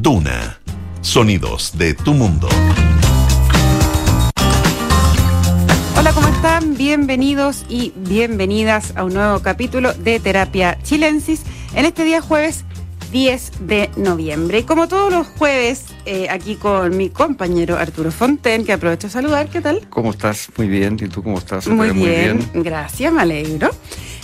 Duna. Sonidos de tu mundo. Hola, ¿cómo están? Bienvenidos y bienvenidas a un nuevo capítulo de Terapia Chilensis en este día jueves 10 de noviembre. Y como todos los jueves, eh, aquí con mi compañero Arturo Fonten, que aprovecho de saludar. ¿Qué tal? ¿Cómo estás? Muy bien. ¿Y tú cómo estás? Muy bien, gracias, me alegro.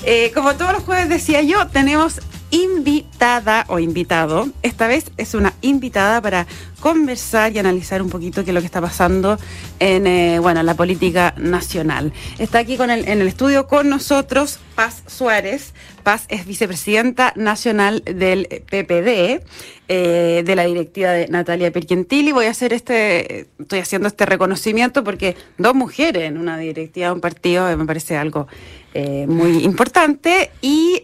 Eh, como todos los jueves decía yo, tenemos invitada o invitado. Esta vez es una invitada para conversar y analizar un poquito qué es lo que está pasando en eh, bueno, la política nacional. Está aquí con en el estudio con nosotros Paz Suárez. Paz es vicepresidenta nacional del PPD, eh, de la directiva de Natalia Pergentili. Voy a hacer este, estoy haciendo este reconocimiento porque dos mujeres en una directiva de un partido me parece algo eh, muy importante. Y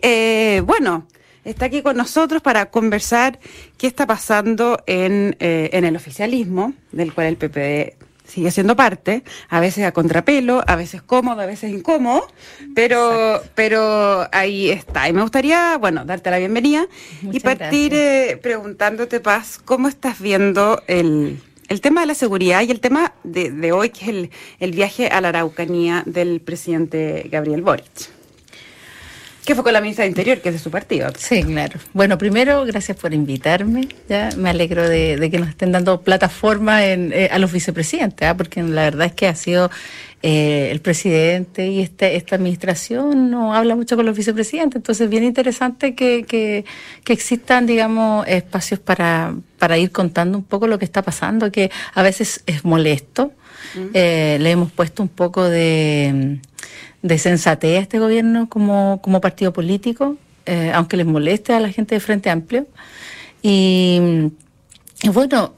bueno, está aquí con nosotros para conversar qué está pasando en, eh, en el oficialismo, del cual el PPD sigue siendo parte, a veces a contrapelo, a veces cómodo, a veces incómodo, pero, pero ahí está. Y me gustaría, bueno, darte la bienvenida y partir eh, preguntándote, Paz, ¿cómo estás viendo el, el tema de la seguridad y el tema de, de hoy, que es el, el viaje a la Araucanía del presidente Gabriel Boric? Que fue con la ministra de Interior, que es de su partido. Sí, claro. Bueno, primero, gracias por invitarme. Ya me alegro de, que nos estén dando plataforma en, eh, a los vicepresidentes, ¿ah? porque la verdad es que ha sido eh, el presidente y este, esta administración no habla mucho con los vicepresidentes. Entonces, bien interesante que, que, que existan, digamos, espacios para, para ir contando un poco lo que está pasando, que a veces es molesto. Eh, le hemos puesto un poco de de sensatez a este gobierno como, partido político, eh, aunque les moleste a la gente de Frente Amplio. Y, bueno,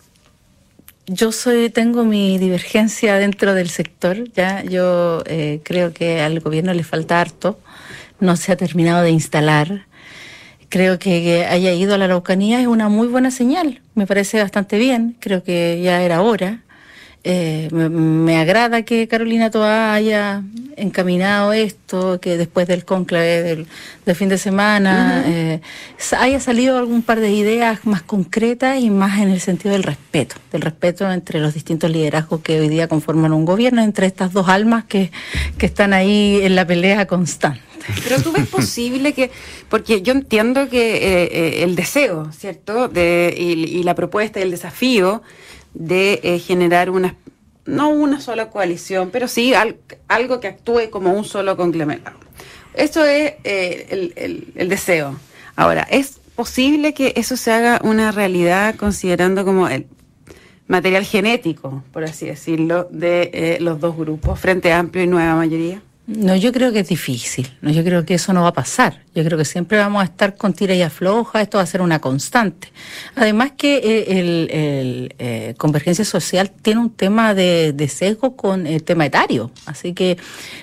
yo soy, tengo mi divergencia dentro del sector, ya yo eh, creo que al gobierno le falta harto, no se ha terminado de instalar. Creo que haya ido a la Araucanía es una muy buena señal, me parece bastante bien, creo que ya era hora. Eh, me, agrada que Carolina Toa haya encaminado esto, que después del conclave del, fin de semana eh, haya salido algún par de ideas más concretas y más en el sentido del respeto, del respeto entre los distintos liderazgos que hoy día conforman un gobierno, entre estas dos almas que, que están ahí en la pelea constante. Pero tú ves posible que, porque yo entiendo que eh, el deseo, ¿cierto? De, y la propuesta y el desafío de eh, generar una, no una sola coalición, pero sí algo que actúe como un solo conglomerado. Eso es eh, el, el, deseo. Ahora, ¿es posible que eso se haga una realidad considerando como el material genético, por así decirlo, de eh, los dos grupos, Frente Amplio y Nueva Mayoría? No, yo creo que es difícil. No, yo creo que eso no va a pasar. Yo creo que siempre vamos a estar con tira y afloja. Esto va a ser una constante. Además que eh, el, eh, convergencia social tiene un tema de, sesgo con el tema etario. Así que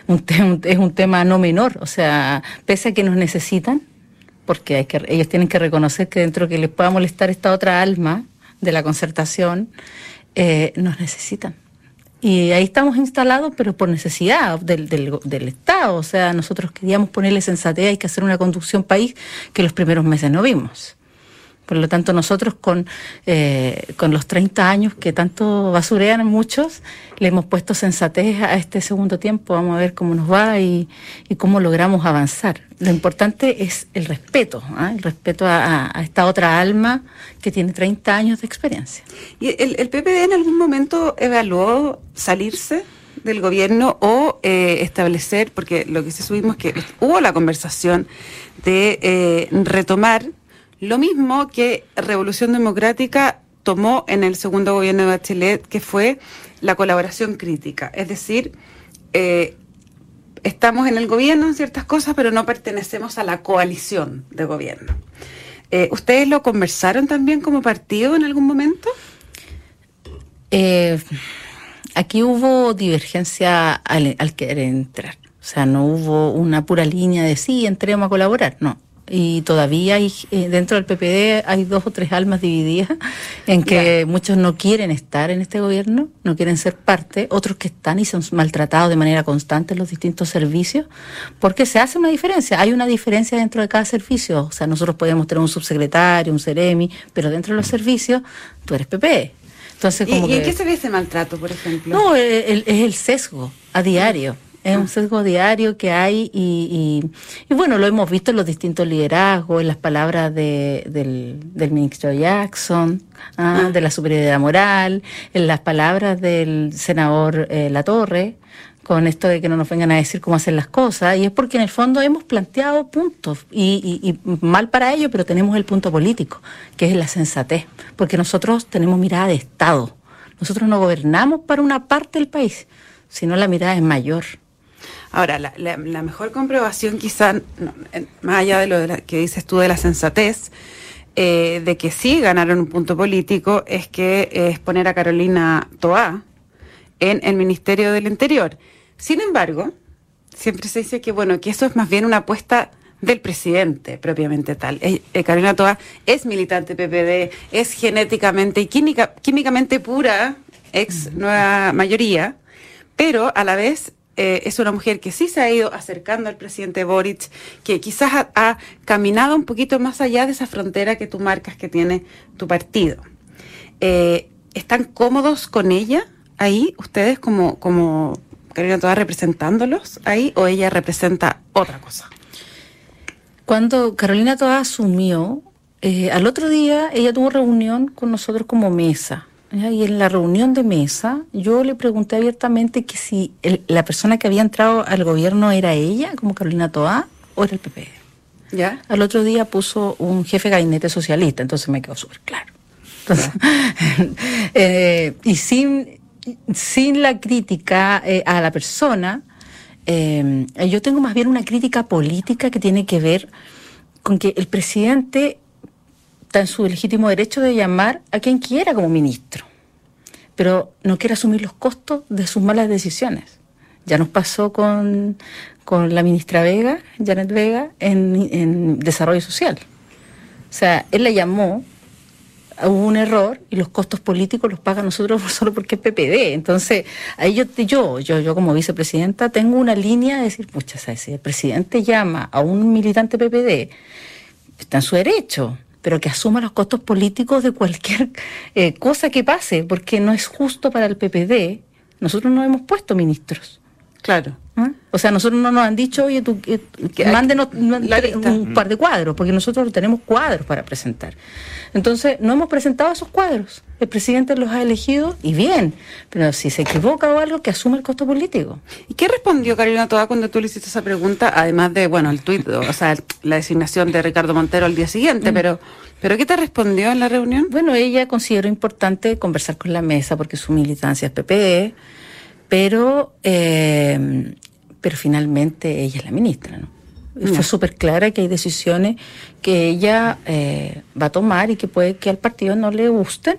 un es un tema no menor. O sea, pese a que nos necesitan, porque hay que, ellos tienen que reconocer que dentro que les pueda molestar esta otra alma de la concertación, eh, nos necesitan. Y ahí estamos instalados, pero por necesidad del, del, del, Estado. O sea, nosotros queríamos ponerle sensatez, hay que hacer una conducción país que los primeros meses no vimos. Por lo tanto, nosotros con, eh, con los 30 años que tanto basurean muchos, le hemos puesto sensatez a este segundo tiempo. Vamos a ver cómo nos va y, y cómo logramos avanzar. Lo importante es el respeto, ¿ah? el respeto a, a, esta otra alma que tiene 30 años de experiencia. ¿Y el, el PPD en algún momento evaluó salirse? del gobierno o eh, establecer, porque lo que se subimos que hubo la conversación de eh, retomar lo mismo que Revolución Democrática tomó en el segundo gobierno de Bachelet, que fue la colaboración crítica. Es decir, eh, estamos en el gobierno en ciertas cosas, pero no pertenecemos a la coalición de gobierno. Eh, ¿Ustedes lo conversaron también como partido en algún momento? Eh, aquí hubo divergencia al, al, querer entrar. O sea, no hubo una pura línea de sí, entremos a colaborar. No y todavía hay eh, dentro del PPD hay dos o tres almas divididas en que muchos no quieren estar en este gobierno, no quieren ser parte, otros que están y son maltratados de manera constante en los distintos servicios, porque se hace una diferencia, hay una diferencia dentro de cada servicio, o sea, nosotros podemos tener un subsecretario, un seremi, pero dentro de los servicios tú eres PP. Entonces, como ¿Y, en qué se ve ese maltrato, por ejemplo? No, es el sesgo a diario. Es un sesgo diario que hay y, y, bueno, lo hemos visto en los distintos liderazgos, en las palabras de, del, ministro Jackson, ¿ah? de la superioridad moral, en las palabras del senador eh, Latorre, con esto de que no nos vengan a decir cómo hacer las cosas, y es porque en el fondo hemos planteado puntos, y, y, mal para ello, pero tenemos el punto político, que es la sensatez, porque nosotros tenemos mirada de Estado, nosotros no gobernamos para una parte del país, sino la mirada es mayor. Ahora, la, la, mejor comprobación quizá, más allá de lo que dices tú de la sensatez, eh, de que sí ganaron un punto político, es que es poner a Carolina Toá en el Ministerio del Interior. Sin embargo, siempre se dice que bueno, que eso es más bien una apuesta del presidente propiamente tal. Eh, eh, Carolina Toá es militante PPD, es genéticamente y química, químicamente pura, ex nueva mayoría, pero a la vez eh, es una mujer que sí se ha ido acercando al presidente Boric, que quizás ha, caminado un poquito más allá de esa frontera que tú marcas que tiene tu partido. Eh, ¿Están cómodos con ella ahí, ustedes como, como Carolina Toda representándolos ahí, o ella representa otra cosa? Cuando Carolina Toda asumió, eh, al otro día ella tuvo reunión con nosotros como mesa y en la reunión de mesa yo le pregunté abiertamente que si la persona que había entrado al gobierno era ella, como Carolina Toá, o era el PP. ¿Ya? Al otro día puso un jefe de gabinete socialista, entonces me quedó súper claro. eh, y sin, sin la crítica eh, a la persona, eh, yo tengo más bien una crítica política que tiene que ver con que el presidente está en su legítimo derecho de llamar a quien quiera como ministro, pero no quiere asumir los costos de sus malas decisiones. Ya nos pasó con, con la ministra Vega, Janet Vega, en, en desarrollo social. O sea, él la llamó, hubo un error y los costos políticos los paga nosotros solo porque es PPD. Entonces, ahí yo, yo, yo, yo como vicepresidenta tengo una línea de decir, pucha, si el presidente llama a un militante PPD, está en su derecho pero que asuma los costos políticos de cualquier eh, cosa que pase, porque no es justo para el PPD. Nosotros no hemos puesto ministros. Claro. ¿Ah? O sea, nosotros no nos han dicho, oye, tú, eh, mándenos un par de cuadros, porque nosotros tenemos cuadros para presentar. Entonces, no hemos presentado esos cuadros. El presidente los ha elegido y bien, pero si se equivoca o algo, que asume el costo político. ¿Y qué respondió Carolina Toda cuando tú le hiciste esa pregunta? Además de, bueno, el tuit, o sea, la designación de Ricardo Montero al día siguiente, mm. pero, pero ¿qué te respondió en la reunión? Bueno, ella consideró importante conversar con la mesa porque su militancia es PPE, pero, eh, pero finalmente ella es la ministra, ¿no? Fue súper clara que hay decisiones que ella eh, va a tomar y que puede que al partido no le gusten.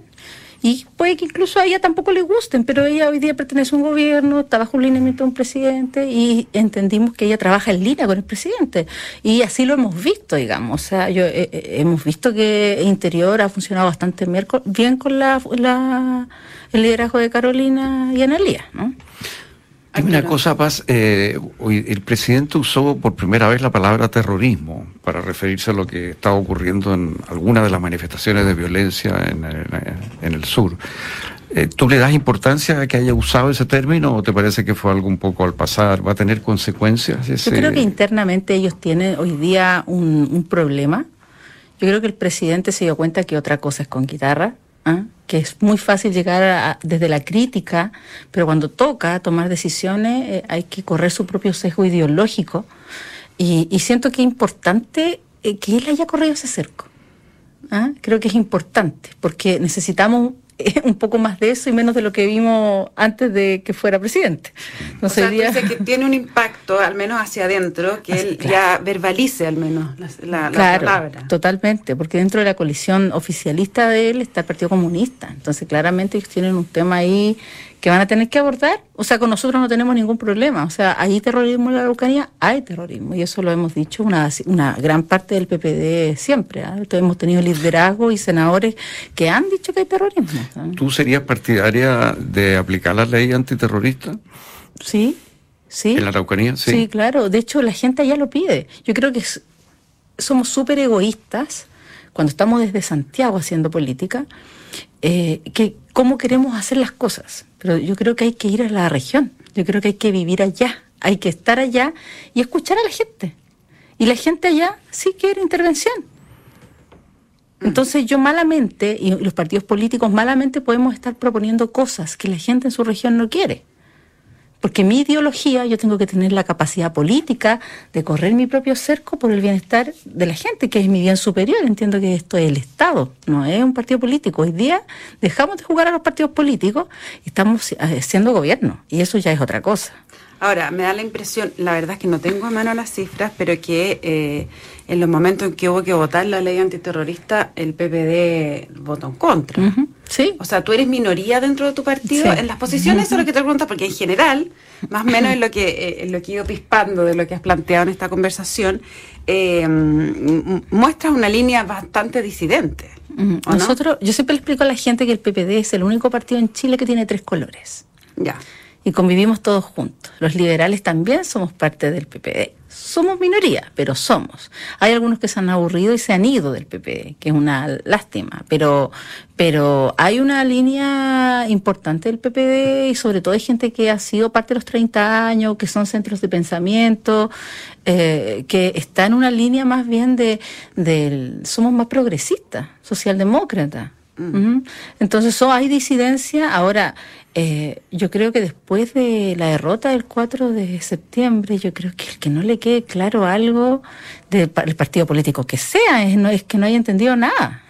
Y puede que incluso a ella tampoco le gusten, pero ella hoy día pertenece a un gobierno, está bajo un lineamiento de un presidente y entendimos que ella trabaja en línea con el presidente. Y así lo hemos visto, digamos. O sea, yo, eh, eh, hemos visto que Interior ha funcionado bastante bien con la, la, el liderazgo de Carolina y Analía, ¿no? Dime una cosa, Paz. Eh, el presidente usó por primera vez la palabra terrorismo para referirse a lo que estaba ocurriendo en algunas de las manifestaciones de violencia en, el sur. Eh, ¿Tú le das importancia a que haya usado ese término o te parece que fue algo un poco al pasar? ¿Va a tener consecuencias? Yo creo que internamente ellos tienen hoy día un, un problema. Yo creo que el presidente se dio cuenta que otra cosa es con guitarra ¿ah? que es muy fácil llegar desde la crítica, pero cuando toca tomar decisiones eh, hay que correr su propio sesgo ideológico. Y, siento que es importante eh, que él haya corrido ese cerco. ¿ah? Creo que es importante, porque necesitamos un poco más de eso y menos de lo que vimos antes de que fuera presidente. No o sea, que tiene un impacto, al menos hacia adentro, que él ya verbalice al menos la, palabra. Totalmente, porque dentro de la coalición oficialista de él está el Partido Comunista. Entonces, claramente ellos tienen un tema ahí que van a tener que abordar O sea, con nosotros no tenemos ningún problema. O sea, hay terrorismo en la Araucanía, hay terrorismo. Y eso lo hemos dicho una, una gran parte del PPD siempre. ¿eh? Hemos tenido liderazgo y senadores que han dicho que hay terrorismo. ¿Tú serías partidaria de aplicar la ley antiterrorista? Sí, sí. ¿En la Araucanía? Sí. Sí, claro. De hecho, la gente ya lo pide. Yo creo que somos súper egoístas cuando estamos desde Santiago haciendo política, eh, que cómo queremos hacer las cosas. Pero yo creo que hay que ir a la región, yo creo que hay que vivir allá, hay que estar allá y escuchar a la gente. Y la gente allá sí quiere intervención. Mm. Entonces yo malamente, y los partidos políticos malamente podemos estar proponiendo cosas que la gente en su región no quiere. Porque mi ideología, yo tengo que tener la capacidad política de correr mi propio cerco por el bienestar de la gente, que es mi bien superior. Entiendo que esto es el Estado, no es un partido político. Hoy día dejamos de jugar a los partidos políticos y estamos haciendo gobierno. Y eso ya es otra cosa. Ahora, me da la impresión, la verdad es que no tengo a mano las cifras, pero que eh, en los momentos en que hubo que votar la ley antiterrorista, el PPD votó en contra. Sí. O sea, tú eres minoría dentro de tu partido en las posiciones, eso es lo que te preguntas, porque en general, más o menos en lo que, eh, en lo que he ido pispando de lo que has planteado en esta conversación, eh, muestras una línea bastante disidente. Nosotros, yo siempre le explico a la gente que el PPD es el único partido en Chile que tiene tres colores. Ya y convivimos todos juntos. Los liberales también somos parte del PPD. Somos minoría, pero somos. Hay algunos que se han aburrido y se han ido del PPD, que es una lástima, pero, pero hay una línea importante del PPD y sobre todo hay gente que ha sido parte de los 30 años, que son centros de pensamiento, eh, que está en una línea más bien de, del, somos más progresistas, socialdemócratas. Mm. Entonces, so, hay disidencia. Ahora, eh, yo creo que después de la derrota del 4 de septiembre, yo creo que el que no le quede claro algo del partido político que sea, es, no, es que no haya entendido nada.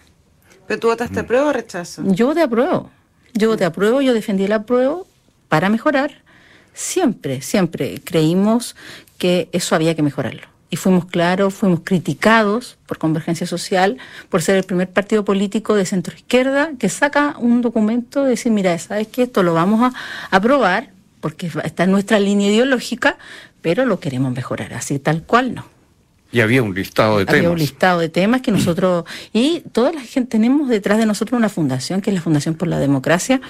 ¿Pero tú votaste apruebo o rechazo? Yo de apruebo. Yo de apruebo, yo defendí el apruebo para mejorar. Siempre, siempre creímos que eso había que mejorarlo y fuimos claros, fuimos criticados por Convergencia Social por ser el primer partido político de centro izquierda que saca un documento de decir, mira, sabes que esto lo vamos a aprobar porque está en nuestra línea ideológica, pero lo queremos mejorar, así tal cual no. Y había un listado de temas. Había un listado de temas que nosotros, y toda la gente, tenemos detrás de nosotros una fundación, que es la Fundación por la Democracia,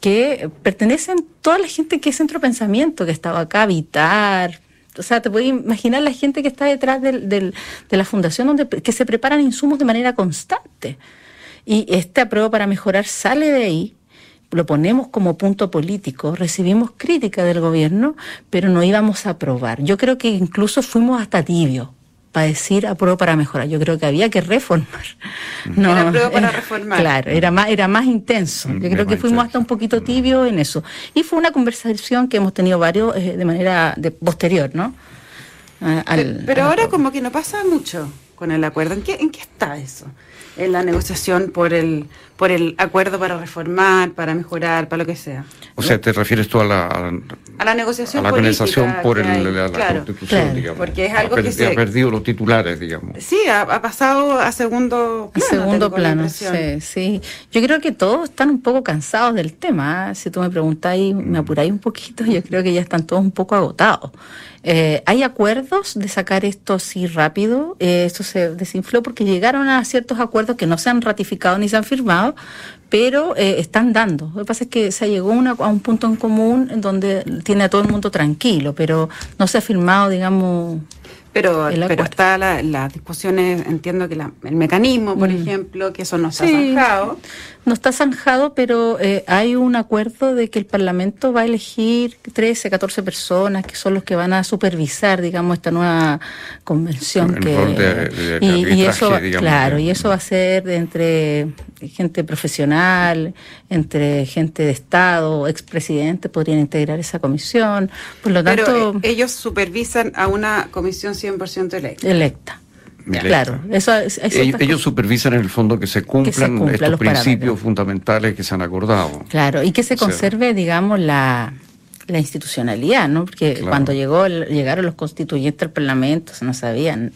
que pertenecen toda la gente que es centro pensamiento, que estaba acá, Vitar, o sea, te puedes imaginar la gente que está detrás del, del, de la fundación donde que se preparan insumos de manera constante. Y este apruebo para mejorar sale de ahí, lo ponemos como punto político, recibimos crítica del gobierno, pero no íbamos a aprobar. Yo creo que incluso fuimos hasta tibios para decir apruebo para mejorar. Yo creo que había que reformar. No, era apruebo para reformar. Claro, era más, era más intenso. Yo creo que fuimos hasta un poquito tibio en eso. Y fue una conversación que hemos tenido varios eh, de manera de, posterior, ¿no? pero ahora como que no pasa mucho con el acuerdo. ¿En qué, en qué está eso? en la negociación por el por el acuerdo para reformar, para mejorar, para lo que sea. O sea, te refieres tú a la a la negociación a la organización por el, la, constitución, digamos. Porque es algo que se ha perdido los titulares, digamos. Sí, ha, pasado a segundo plano. segundo plano, sí, sí. Yo creo que todos están un poco cansados del tema. ¿eh? Si tú me preguntáis, me apuráis un poquito, yo creo que ya están todos un poco agotados. Eh, hay acuerdos de sacar esto así rápido. Eh, esto se desinfló porque llegaron a ciertos acuerdos que no se han ratificado ni se han firmado, pero eh, están dando. Lo que pasa es que se llegó a un punto en común en donde tiene a todo el mundo tranquilo, pero no se ha firmado, digamos, pero, pero está las la discusiones, entiendo que el mecanismo, por mm. ejemplo, que eso no está zanjado. No está zanjado, pero eh, hay un acuerdo de que el Parlamento va a elegir 13, 14 personas que son los que van a supervisar, digamos, esta nueva convención. que, y, eso, claro, y eso va a ser entre gente profesional, entre gente de Estado, expresidentes podrían integrar esa comisión. Por lo tanto, pero eh, ellos supervisan a una comisión 100% electa. Electa. Claro, eso, ellos, supervisan en el fondo que se cumplan estos principios fundamentales que se han acordado. Claro, y que se conserve, digamos, la, la institucionalidad, ¿no? Porque cuando llegó llegaron los constituyentes al Parlamento, no sabían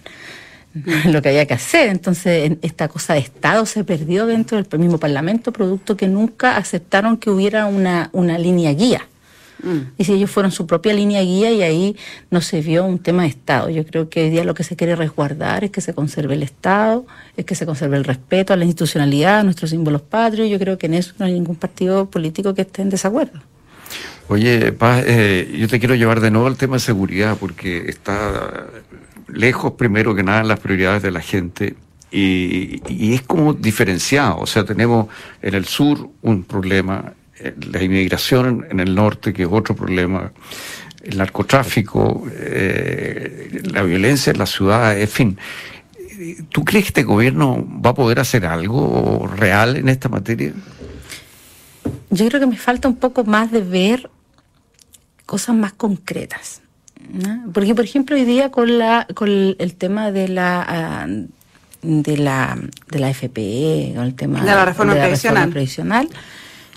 lo que había que hacer. Entonces, esta cosa de Estado se perdió dentro del mismo Parlamento, producto que nunca aceptaron que hubiera una, una línea guía. Mm. Y si ellos fueron su propia línea guía y ahí no se vio un tema de Estado. Yo creo que hoy día lo que se quiere resguardar es que se conserve el Estado, es que se conserve el respeto a la institucionalidad, a nuestros símbolos patrios. Yo creo que en eso no hay ningún partido político que esté en desacuerdo. Oye, Paz, eh, yo te quiero llevar de nuevo al tema de seguridad porque está lejos primero que nada las prioridades de la gente y, y, es como diferenciado. O sea, tenemos en el sur un problema, la inmigración en el norte, que es otro problema, el narcotráfico, eh, la violencia en la ciudad, en fin. ¿Tú crees que este gobierno va a poder hacer algo real en esta materia? Yo creo que me falta un poco más de ver cosas más concretas. Porque, por ejemplo, hoy día con, la, con el tema de la... Ah, de la, de la FPE, con el tema de la reforma, previsional.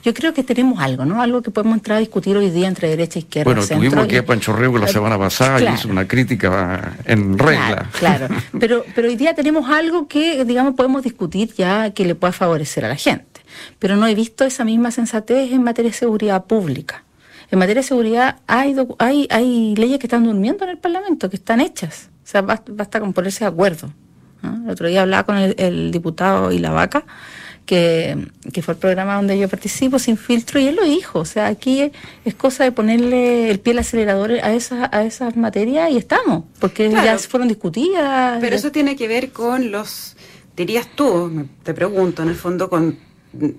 Yo creo que tenemos algo, ¿no? Algo que podemos entrar a discutir hoy día entre derecha e izquierda. Bueno, tuvimos aquí a Pancho Rego la semana pasada y hizo una crítica en regla. Claro, claro. pero, pero hoy día tenemos algo que, digamos, podemos discutir ya que le pueda favorecer a la gente. Pero no he visto esa misma sensatez en materia de seguridad pública. En materia de seguridad hay, hay, hay leyes que están durmiendo en el Parlamento, que están hechas. O sea, basta, con ponerse de acuerdo. El otro día hablaba con el, el diputado Vaca, que, que fue el programa donde yo participo, sin filtro, y él lo dijo. O sea, aquí es cosa de ponerle el pie al acelerador a esas, a esas materias y estamos, porque ya fueron discutidas. Pero eso tiene que ver con los, dirías tú, te pregunto, en el fondo, con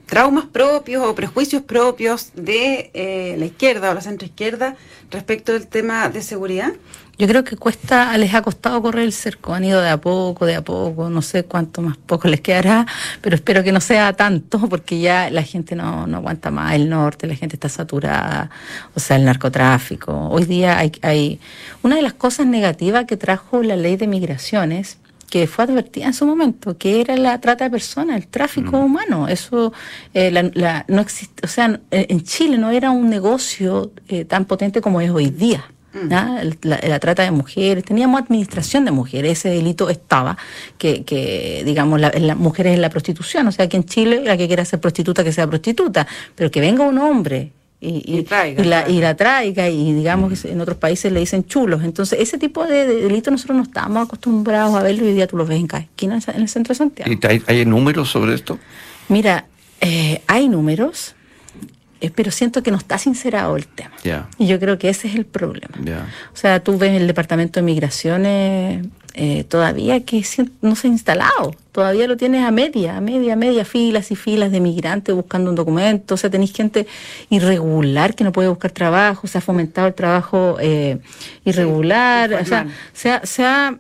traumas propios o prejuicios propios de eh, la izquierda o la centroizquierda respecto del tema de seguridad? Yo creo que cuesta, les ha costado correr el cerco, han ido de a poco, de a poco, no sé cuánto más poco les quedará, pero espero que no sea tanto, porque ya la gente no, no aguanta más, el norte, la gente está saturada, o sea, el narcotráfico. Hoy día hay, hay una de las cosas negativas que trajo la ley de migraciones, que fue advertida en su momento, que era la trata de personas, el tráfico mm. humano. Eso eh, la, no existe, o sea, en Chile no era un negocio eh, tan potente como es hoy día. Mm. La, trata de mujeres, teníamos administración de mujeres, ese delito estaba, que, que digamos, las mujeres en la prostitución, o sea, que en Chile la que quiera ser prostituta, que sea prostituta, pero que venga un hombre y, la, y la traiga y digamos que en otros países le dicen chulos. Entonces, ese tipo de, delitos nosotros no estamos acostumbrados a verlo y hoy día tú los ves en cada esquina en el centro de Santiago. ¿Y hay, hay números sobre esto? Mira, eh, hay números, pero siento que no está sincerado el tema. Y yo creo que ese es el problema. O sea, tú ves el Departamento de Migraciones eh, todavía que no se ha instalado, todavía lo tienes a media, a media, a media, filas y filas de migrantes buscando un documento, o sea, tenéis gente irregular que no puede buscar trabajo, se ha fomentado el trabajo eh, irregular, o sea, se ha,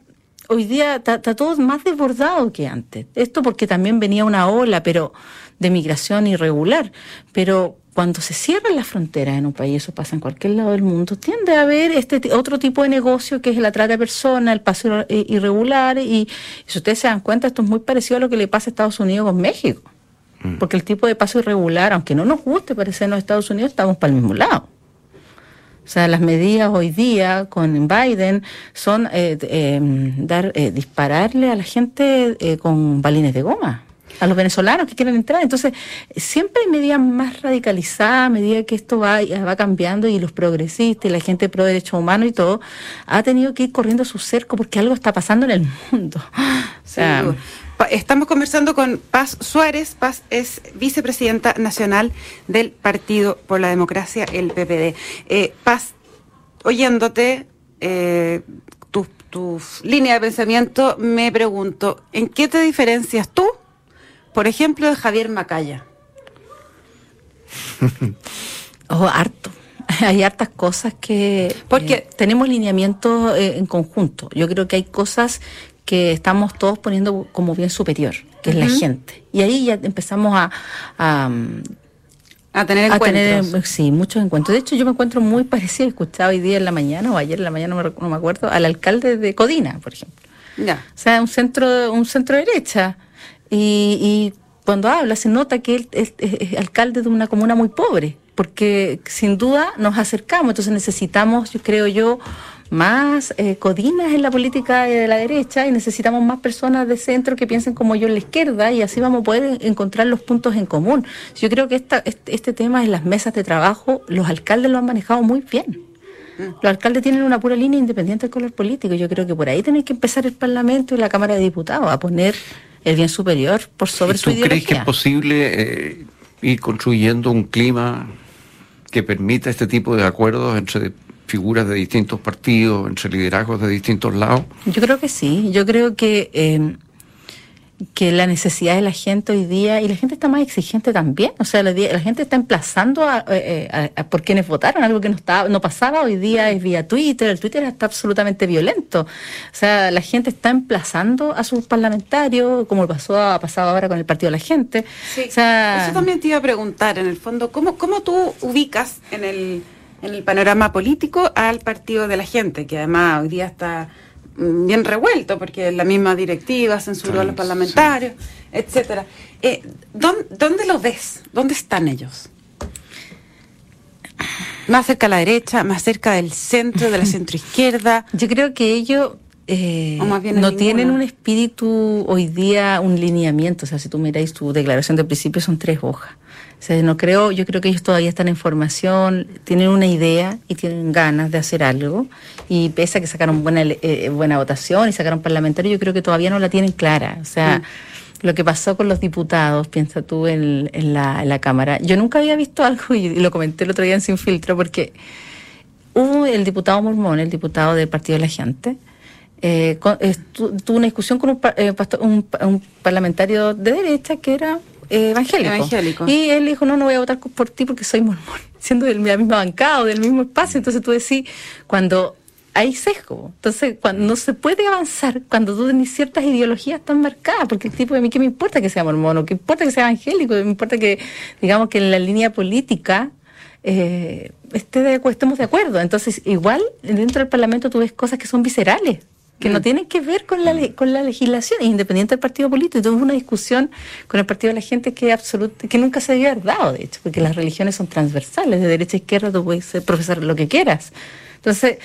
hoy día está todo más desbordado que antes. Esto porque también venía una ola, pero de migración irregular, pero cuando se cierran las fronteras en un país, eso pasa en cualquier lado del mundo, tiende a haber este otro tipo de negocio que es la trata de personas, el paso eh, irregular, y, si ustedes se dan cuenta, esto es muy parecido a lo que le pasa a Estados Unidos con México. Mm. Porque el tipo de paso irregular, aunque no nos guste parecernos a Estados Unidos, estamos para el mismo lado. O sea, las medidas hoy día con Biden son eh, em, dar, eh, dispararle a la gente con balines de goma a los venezolanos que quieren entrar. Entonces, siempre hay medidas más radicalizadas, a medida que esto va, va cambiando y los progresistas y la gente pro derechos humanos y todo, ha tenido que ir corriendo a su cerco porque algo está pasando en el mundo. Estamos conversando con Paz Suárez. Paz es vicepresidenta nacional del Partido por la Democracia, el PPD. Eh, Paz, oyéndote, eh, tu línea de pensamiento, me pregunto, ¿en qué te diferencias tú por ejemplo, de Javier Macaya. oh, harto. Hay hartas cosas que... Porque eh, tenemos lineamientos eh, en conjunto. Yo creo que hay cosas que estamos todos poniendo como bien superior, que es la gente. Y ahí ya empezamos a... a tener encuentros. sí, muchos encuentros. De hecho, yo me encuentro muy parecido, escuchado hoy día en la mañana o ayer en la mañana, no me, acuerdo, al alcalde de Codina, por ejemplo. Ya. O sea, un centro, un centro derecha. Y, cuando habla se nota que él es, alcalde de una comuna muy pobre, porque sin duda nos acercamos, entonces necesitamos, yo creo yo, más eh, codinas en la política de la derecha y necesitamos más personas de centro que piensen como yo en la izquierda y así vamos a poder encontrar los puntos en común. Yo creo que esta, este, este tema en las mesas de trabajo, los alcaldes lo han manejado muy bien. Los alcaldes tienen una pura línea independiente del color político. Yo creo que por ahí tiene que empezar el Parlamento y la Cámara de Diputados a poner el bien superior por sobre su ideología. crees que es posible eh, ir construyendo un clima que permita este tipo de acuerdos entre figuras de distintos partidos, entre liderazgos de distintos lados? Yo creo que sí. Yo creo que eh, que la necesidad de la gente hoy día, y la gente está más exigente también, o sea, la, gente está emplazando eh, a, por quienes votaron, algo que no estaba, no pasaba hoy día es vía Twitter, el Twitter está absolutamente violento, o sea, la gente está emplazando a sus parlamentarios, como pasó, ha pasado ahora con el Partido de la Gente. Eso también te iba a preguntar, en el fondo, ¿cómo, cómo tú ubicas en el, en el panorama político al Partido de la Gente, que además hoy día está bien revuelto, porque la misma directiva censuró a los parlamentarios, etcétera. Eh, ¿dónde, ¿Dónde los ves? ¿Dónde están ellos? Más cerca a la derecha, más cerca del centro, de la centroizquierda. Yo creo que ellos eh, no tienen un espíritu hoy día, un lineamiento. O sea, si tú miráis tu declaración de principio, son tres hojas. O sea, no creo, yo creo que ellos todavía están en formación, tienen una idea y tienen ganas de hacer algo. Y pese a que sacaron buena, eh, buena votación y sacaron parlamentarios, yo creo que todavía no la tienen clara. O sea, mm. lo que pasó con los diputados, piensa tú en, en, la, en la Cámara. Yo nunca había visto algo, y, lo comenté el otro día en Sin Filtro, porque hubo el diputado Mormón, el diputado del Partido de la Gente, eh, tuvo una discusión con un, eh, un, un, parlamentario de derecha que era evangélico. Y él dijo, no, no voy a votar por ti porque soy mormón, siendo de la misma bancada, del mismo espacio. Entonces tú decís, cuando hay sesgo, entonces cuando no se puede avanzar, cuando tú tenés ciertas ideologías tan marcadas, porque el tipo de mí, ¿qué me importa que sea mormón o qué importa que sea evangélico? Me importa que, digamos, que en la línea política eh, esté de, estemos de acuerdo. Entonces, igual dentro del Parlamento tú ves cosas que son viscerales que no mm. tienen que ver con la, con la legislación, independiente del partido político. Tuve una discusión con el Partido de la Gente que, absoluta, que nunca se había dado, de hecho, porque las religiones son transversales, de derecha a izquierda tú puedes profesar lo que quieras. Entonces,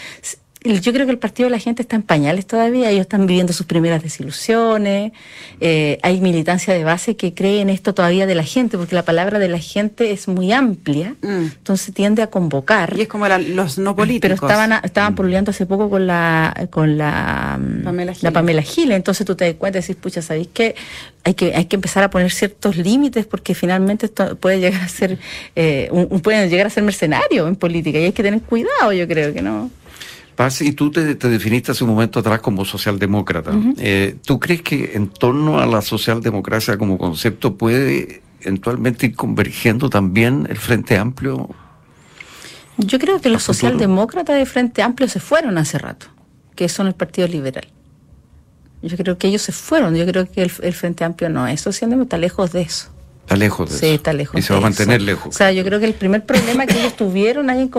yo creo que el partido de la gente está en pañales todavía, ellos están viviendo sus primeras desilusiones, eh, hay militancia de base que cree en esto todavía de la gente, porque la palabra de la gente es muy amplia, mm. entonces tiende a convocar. Y es como los no políticos. Pero estaban estaban mm. hace poco con la con la mm, Pamela Gil. la Pamela Gil, entonces tú te das cuenta y decís, pucha, ¿sabéis qué? Hay que, hay que empezar a poner ciertos límites porque finalmente esto puede llegar a ser, eh, un, pueden llegar a ser mercenario en política y hay que tener cuidado, yo creo que no. Paz, y tú te, definiste hace un momento atrás como socialdemócrata. Eh, ¿Tú crees que en torno a la socialdemocracia como concepto puede eventualmente ir convergiendo también el Frente Amplio? Yo creo que los socialdemócratas de Frente Amplio se fueron hace rato, que son el Partido Liberal. Yo creo que ellos se fueron, yo creo que el, el Frente Amplio no es socialdemócrata, lejos de eso. Está lejos de sí, está lejos. Y se va a mantener lejos. O sea, yo creo que el primer problema que ellos tuvieron ahí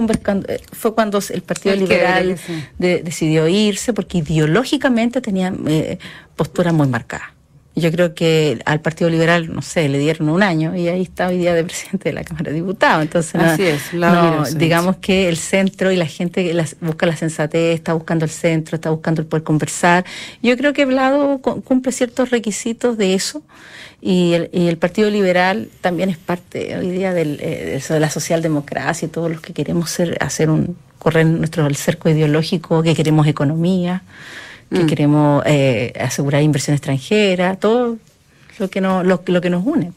eh, fue cuando el Partido Liberal decidió irse, porque ideológicamente tenían eh, posturas muy marcadas. Yo creo que al Partido Liberal, no sé, le dieron un año y ahí está hoy día de presidente de la Cámara de Diputados. Entonces, Así es, no, digamos que el centro y la gente busca la sensatez, está buscando el centro, está buscando el poder conversar. Yo creo que Vlado cumple ciertos requisitos de eso y el, y el Partido Liberal también es parte hoy día del, eh, de la socialdemocracia y todos los que queremos ser, hacer un correr nuestro el cerco ideológico, que queremos economía que mm. queremos eh, asegurar inversión extranjera, todo lo que, no, lo, lo que nos une.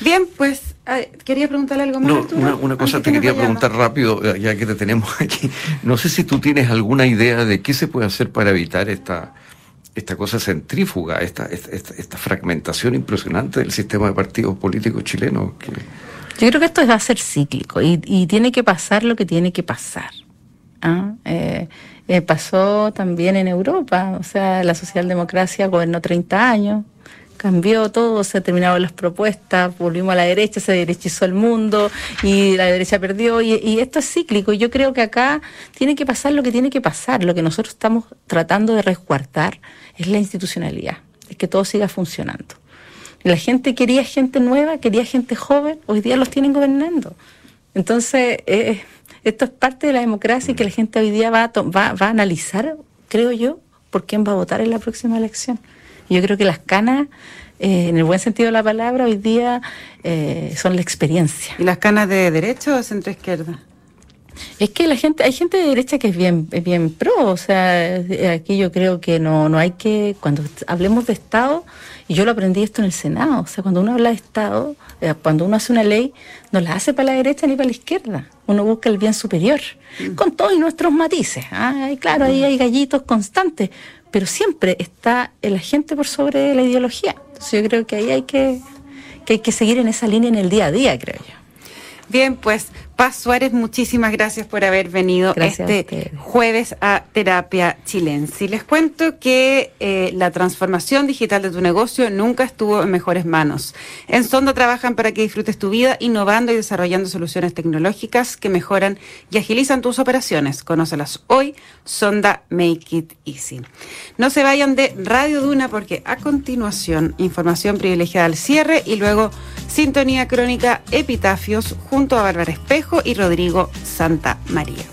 Bien, pues quería preguntarle algo más. No, una, cosa te quería preguntar rápido, eh, ya que te tenemos aquí. No sé si tú tienes alguna idea de qué se puede hacer para evitar esta, esta cosa centrífuga, esta, esta, esta, fragmentación impresionante del sistema de partidos políticos chilenos. Yo creo que esto va a ser cíclico y, y tiene que pasar lo que tiene que pasar. ¿ah? Eh, eh, pasó también en Europa, o sea, la socialdemocracia gobernó 30 años, cambió todo, se terminaron las propuestas, volvimos a la derecha, se derechizó el mundo y la derecha perdió y, esto es cíclico. Yo creo que acá tiene que pasar lo que tiene que pasar. Lo que nosotros estamos tratando de resguardar es la institucionalidad, es que todo siga funcionando. La gente quería gente nueva, quería gente joven, hoy día los tienen gobernando. Entonces, eh, esto es parte de la democracia y que la gente hoy día va a, va, va a analizar, creo yo, por quién va a votar en la próxima elección. Yo creo que las canas, eh, en el buen sentido de la palabra, hoy día eh, son la experiencia. ¿Y las canas de derecha o centro izquierda? Es que la gente, hay gente de derecha que es bien, es bien pro, o sea, aquí yo creo que no, no hay que, cuando hablemos de Estado, y yo lo aprendí esto en el Senado, o sea, cuando uno habla de Estado, eh, cuando uno hace una ley, no la hace para la derecha ni para la izquierda, uno busca el bien superior, mm. con todos nuestros matices, ¿ah? y claro, ahí hay gallitos constantes, pero siempre está la gente por sobre la ideología, entonces yo creo que ahí hay que, que hay que seguir en esa línea en el día a día, creo yo. Bien, pues Paz Suárez, muchísimas gracias por haber venido este jueves a Terapia Chilense. Les cuento que eh, la transformación digital de tu negocio nunca estuvo en mejores manos. En Sonda trabajan para que disfrutes tu vida innovando y desarrollando soluciones tecnológicas que mejoran y agilizan tus operaciones. Conócelas hoy, Sonda Make It Easy. No se vayan de Radio Duna porque a continuación información privilegiada al cierre y luego sintonía crónica Epitafios junto a Bárbara Espejo y Rodrigo Santa María.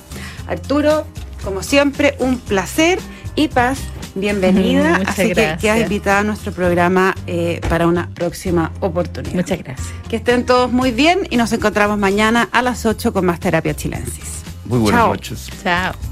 Arturo, como siempre, un placer y paz. Bienvenida. Así que quedas invitada a nuestro programa eh, para una próxima oportunidad. Muchas gracias. Que estén todos muy bien y nos encontramos mañana a las 8 con más terapia chilensis. Muy buenas noches. Chao.